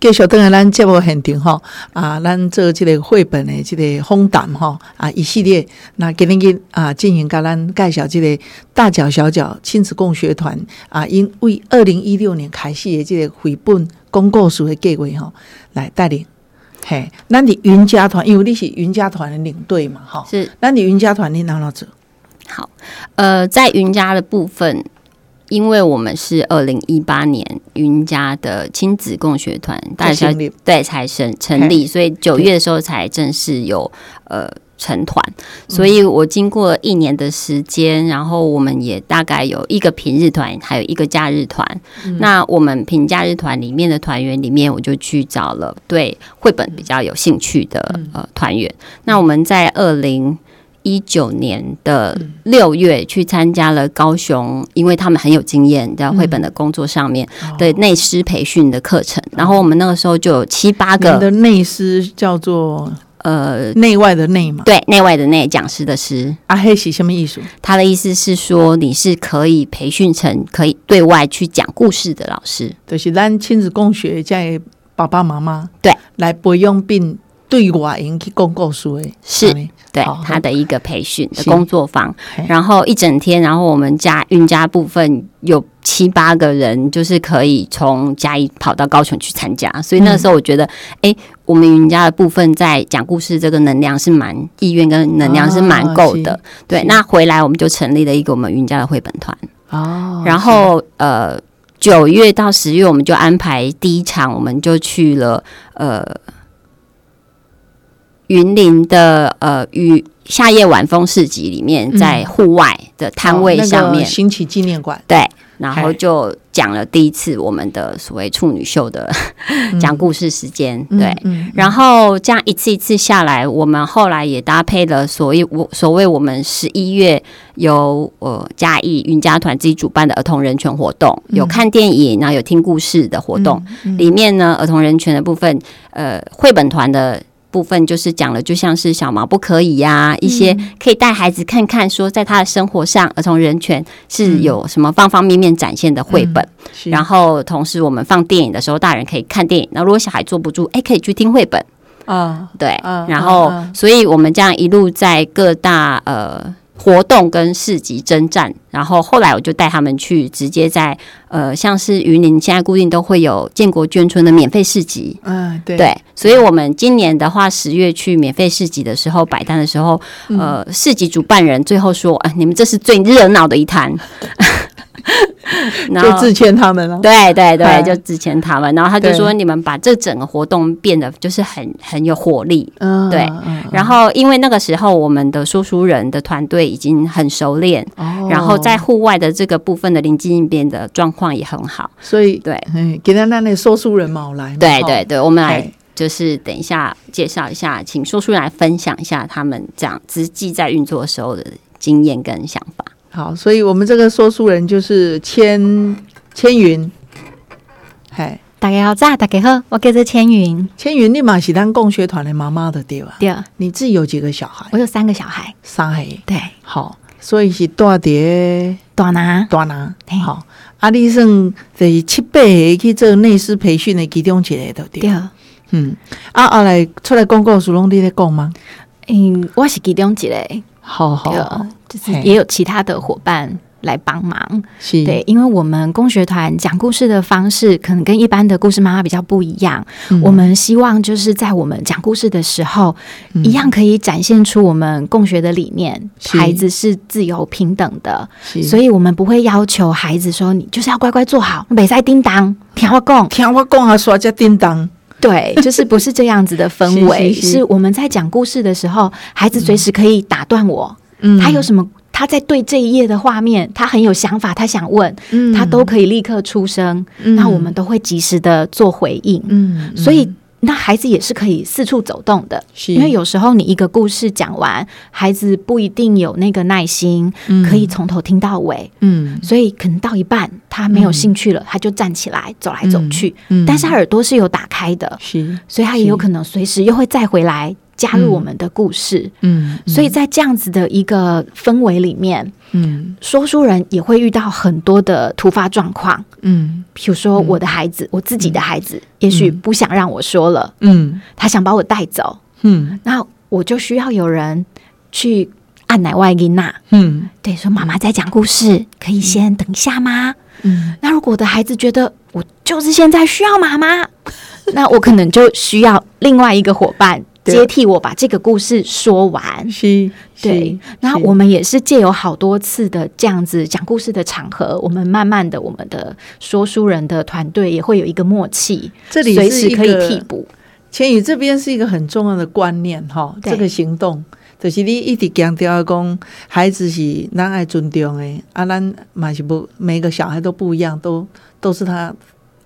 继续等下咱节目现场吼啊，咱做即个绘本的即个访谈吼啊一系列，那今日去啊进行甲咱介绍即个大脚小脚亲子共学团啊，因为二零一六年开始的即个绘本讲故事的计划吼，来带领。嘿，咱伫云家团，因为你是云家团的领队嘛，吼，是咱伫云家团你哪哪做？好，呃，在云家的部分。因为我们是二零一八年云家的亲子共学团，大家对才成成立，所以九月的时候才正式有呃成团。所以我经过一年的时间，然后我们也大概有一个平日团，还有一个假日团。那我们平假日团里面的团员里面，我就去找了对绘本比较有兴趣的呃团员。那我们在二零。一九年的六月去参加了高雄，因为他们很有经验在绘本的工作上面的内师培训的课程。然后我们那个时候就有七八个的内师，叫做呃内外的内嘛，对，内外的内讲师的师。阿黑喜什么意思？他的意思是说你是可以培训成可以对外去讲故事的老师，就是咱亲子共学在爸爸妈妈对来不用并对外引去讲故事诶是。对他的一个培训的工作坊，然后一整天，然后我们家运家部分有七八个人，就是可以从嘉义跑到高雄去参加，所以那时候我觉得，哎，我们云家的部分在讲故事这个能量是蛮意愿跟能量是蛮够的。对，那回来我们就成立了一个我们云家的绘本团。哦，然后呃，九月到十月我们就安排第一场，我们就去了呃。云林的呃与夏夜晚风市集里面，在户外的摊位上面，新奇纪念馆。对，然后就讲了第一次我们的所谓处女秀的 讲故事时间，对，然后这样一次一次下来，我们后来也搭配了所谓我所谓我们十一月由呃嘉义云家团自己主办的儿童人权活动，有看电影，然后有听故事的活动，里面呢儿童人权的部分，呃绘本团的。部分就是讲了，就像是小毛不可以呀，一些可以带孩子看看，说在他的生活上，儿童人权是有什么方方面面展现的绘本。然后同时我们放电影的时候，大人可以看电影。那如果小孩坐不住，哎，可以去听绘本啊。对，然后所以我们这样一路在各大呃。活动跟市集征战，然后后来我就带他们去，直接在呃，像是云林现在固定都会有建国眷村的免费市集，嗯，对，对，所以我们今年的话，十月去免费市集的时候摆摊的时候，呃，市集主办人最后说，哎，你们这是最热闹的一摊。就自谦他们了，对对对，就自谦他们。然后他就说：“你们把这整个活动变得就是很很有活力。”嗯，对。然后因为那个时候我们的说书人的团队已经很熟练，然后在户外的这个部分的临机应变的状况也很好，所以对，给他那那说书人嘛来，对对对，我们来就是等一下介绍一下，请说书人来分享一下他们这样实际在运作的时候的经验跟想法。好，所以我们这个说书人就是千千云，嗨，大家好，大家好，我叫做千云，千云你嘛是当共学团的妈妈的对吧？对，你自己有几个小孩？我有三个小孩，三个，对，好，所以是大爹大拿。大拿，好，阿里生第七八个去做内师培训的其中一个，对，嗯，啊啊来出来讲故事，拢你在讲吗？嗯，我是其中一个。好好，就是也有其他的伙伴来帮忙，对，因为我们工学团讲故事的方式可能跟一般的故事妈妈比较不一样，我们希望就是在我们讲故事的时候，一样可以展现出我们共学的理念，孩子是自由平等的，所以我们不会要求孩子说你就是要乖乖坐好，没在叮当，听我讲，听我讲啊，说这叮当。对，就是不是这样子的氛围，是我们在讲故事的时候，孩子随时可以打断我。嗯，他有什么？他在对这一页的画面，他很有想法，他想问，嗯他都可以立刻出声，那我们都会及时的做回应。嗯，所以。那孩子也是可以四处走动的，因为有时候你一个故事讲完，孩子不一定有那个耐心，可以从头听到尾。嗯，所以可能到一半他没有兴趣了，他就站起来走来走去。嗯，但是他耳朵是有打开的，是，所以他也有可能随时又会再回来加入我们的故事。嗯，所以在这样子的一个氛围里面，嗯。说书人也会遇到很多的突发状况。嗯。比如说，我的孩子，我自己的孩子，也许不想让我说了，嗯。他想把我带走，嗯。那我就需要有人去按奶外音呐，嗯。对，说妈妈在讲故事，可以先等一下吗？嗯。那如果我的孩子觉得我就是现在需要妈妈，那我可能就需要另外一个伙伴对接替我把这个故事说完。是，对，然后我们也是借有好多次的这样子讲故事的场合，我们慢慢的，我们的说书人的团队也会有一个默契，这里随时可以替补。千羽这边是一个很重要的观念哈，这个行动。就是你一直强调讲，孩子是咱爱尊重的，啊，咱嘛是不每个小孩都不一样，都都是他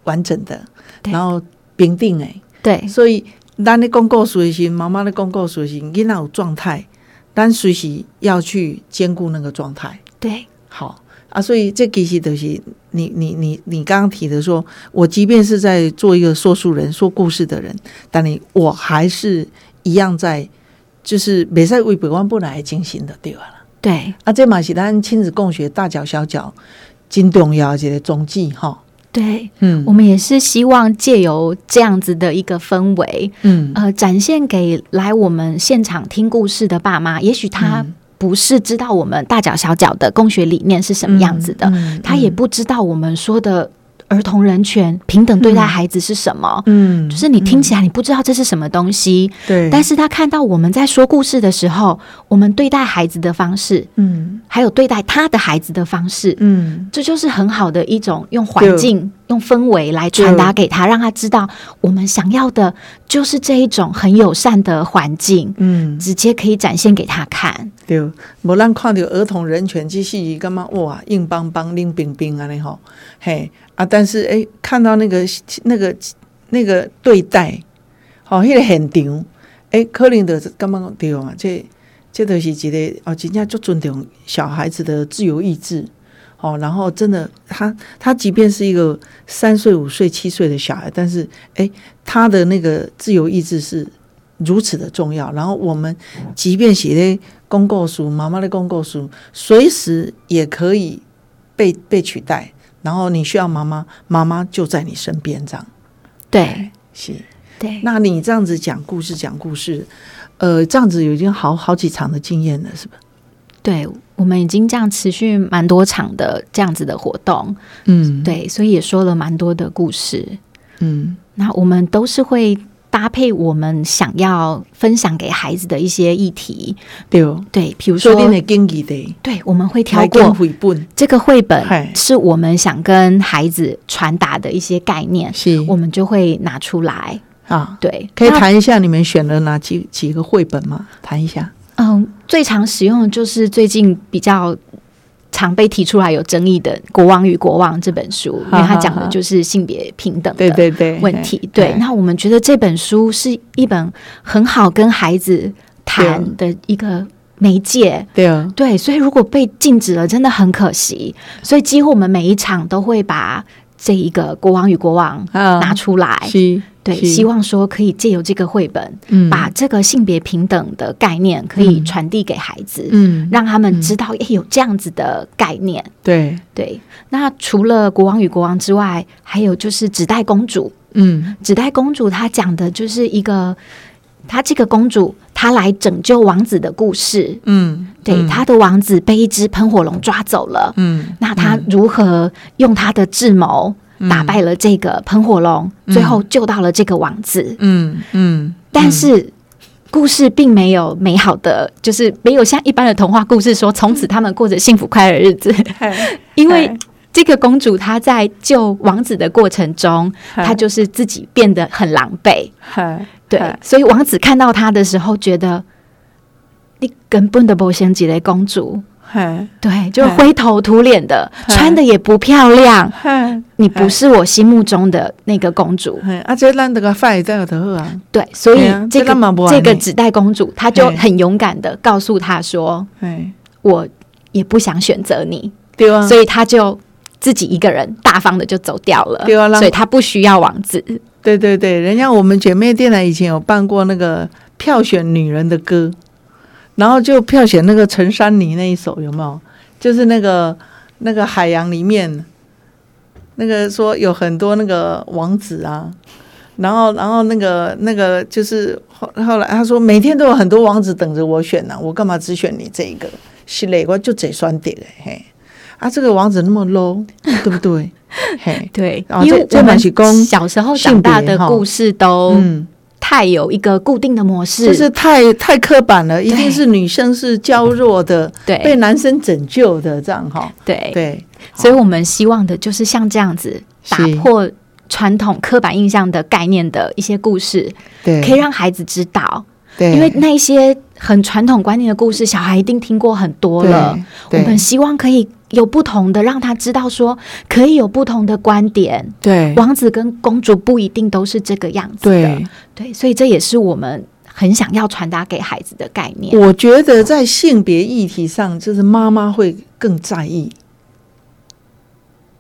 完整的，然后平定的，对。所以咱咧讲故事的时候，妈妈咧讲故事的时候，囡仔有状态，咱随时要去兼顾那个状态。对好啊，所以这其实就是你你你你刚刚提的说，我即便是在做一个说书人、说故事的人，但你我还是一样在，就是没在为百万不来进行的对吧？对啊，这嘛是咱亲子共学大脚小脚真重要的一个踪迹哈。对，嗯。我们也是希望借由这样子的一个氛围，嗯。呃，展现给来我们现场听故事的爸妈，也许他嗯。不是知道我们大脚小脚的共学理念是什么样子的，嗯。他也不知道我们说的儿童人权、平等对待孩子是什么。嗯就是你听起来你不知道这是什么东西，对，但是他看到我们在说故事的时候，我们对待孩子的方式，嗯。还有对待他的孩子的方式，嗯。这就是很好的一种用环境、用氛围来传达给他，让他知道我们想要的就是这一种很友善的环境，嗯直接可以展现给他看。对，无咱看到儿童人权这是感觉哇硬邦邦、硬冰冰啊！你吼，嘿啊，但是诶、看到那个那个那个对待，哦、迄、个现场，诶、可能就感觉讲对啊，这这都是一个哦，真正就尊重小孩子的自由意志。哦，然后真的，他他即便是一个三岁、五岁、七岁的小孩，但是，诶，他的那个自由意志是如此的重要。然后我们即便写的公告书，妈妈的公告书，随时也可以被被取代。然后你需要妈妈，妈妈就在你身边，这样对是。对，那你这样子讲故事，讲故事，呃，这样子已经好好几场的经验了，是吧？对，我们已经这样持续蛮多场的这样子的活动，嗯，，对，所以也说了蛮多的故事。嗯。那我们都是会搭配我们想要分享给孩子的一些议题，对，对，比如说对，我们会挑过这个绘本是我们想跟孩子传达的一些概念，是。我们就会拿出来。啊，对，可以谈一下你们选了哪几几个绘本吗？谈一下。嗯，最常使用的就是最近比较常被提出来有争议的《国王与国王》这本书，因为它讲的就是性别平等的对对，问题。对，那我们觉得这本书是一本很好跟孩子谈的一个媒介。对啊，对，所以如果被禁止了，真的很可惜。所以几乎我们每一场都会把这一个《国王与国王》啊拿出来。是，对，希望说可以借由这个绘本，嗯。把这个性别平等的概念可以传递给孩子，嗯。让他们知道诶有这样子的概念。对，对，那除了国王与国王之外，还有就是纸袋公主。嗯。纸袋公主她讲的就是一个，她这个公主她来拯救王子的故事。嗯，对，嗯。她的王子被一只喷火龙抓走了。嗯。那她如何用她的智谋打败了这个喷火龙，最后救到了这个王子？嗯嗯，但是故事并没有美好的，就是没有像一般的童话故事说从此他们过着幸福快乐的日子，因为。这个公主她在救王子的过程中，她就是自己变得很狼狈，嗨对，所以王子看到她的时候，觉得你根本的不像几类公主，嗨对，就灰头土脸的，穿的也不漂亮，嗨你不是我心目中的那个公主，嗨，啊，这咱这个发在就好啊，对，所以这个这个纸袋公主，她就很勇敢的告诉他说哎，：“我也不想选择你。对啊，所以她就自己一个人大方的就走掉了，对啊所以她不需要王子。对对对，人家我们姐妹店呢以前有办过那个票选女人的歌，然后就票选那个陈珊妮那一首有没有？就是那个那个海洋里面，那个说有很多那个王子啊，然后然后那个那个就是后后来他说每天都有很多王子等着我选呢、我干嘛只选你这一个？是嘞，我就贼酸点嘿。啊，这个王子那么 low，对不对？嘿，对因为我们这这本是讲小时候性长大的故事都嗯，太有一个固定的模式，就是太太刻板了，一定是女生是娇弱的，对。被男生拯救的这样哈。对。对，所以我们希望的就是像这样子打破传统刻板印象的概念的一些故事，对，可以让孩子知道，对，因为那一些很传统观念的故事，小孩一定听过很多了。我们希望可以有不同的，让他知道说可以有不同的观点。对王子跟公主不一定都是这个样子的，对，对，所以这也是我们很想要传达给孩子的概念。我觉得在性别议题上，就是妈妈会更在意，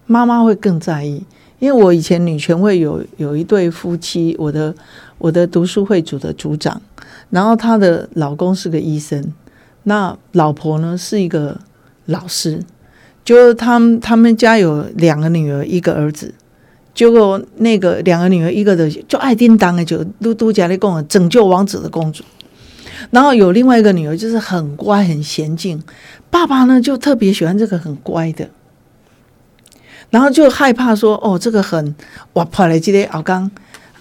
妈妈会更在意。因为我以前女权会有有一对夫妻，我的我的读书会组的组长，然后她的老公是个医生，那老婆呢是一个老师，就是他们他们家有两个女儿，一个儿子。结果那个两个女儿，一个的就爱叮当的，就都都家里供拯救王子的公主，然后有另外一个女儿就是很乖很娴静，爸爸呢就特别喜欢这个很乖的，然后就害怕说哦这个很哇跑来今天熬刚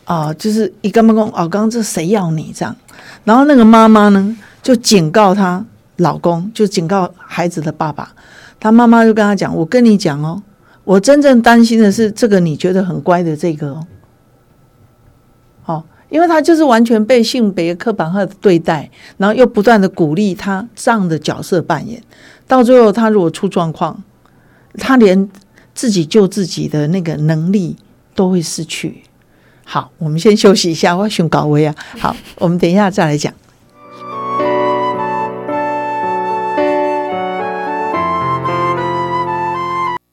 啊，就是一干嘛讲熬刚这谁要你这样，然后那个妈妈呢就警告她老公，就警告孩子的爸爸，他妈妈就跟他讲，我跟你讲哦。我真正担心的是这个你觉得很乖的这个哦，好、因为他就是完全被性别刻板化的对待，然后又不断的鼓励他这样的角色扮演，到最后他如果出状况，他连自己救自己的那个能力都会失去。好，我们先休息一下，我要选高威啊。好，我们等一下再来讲。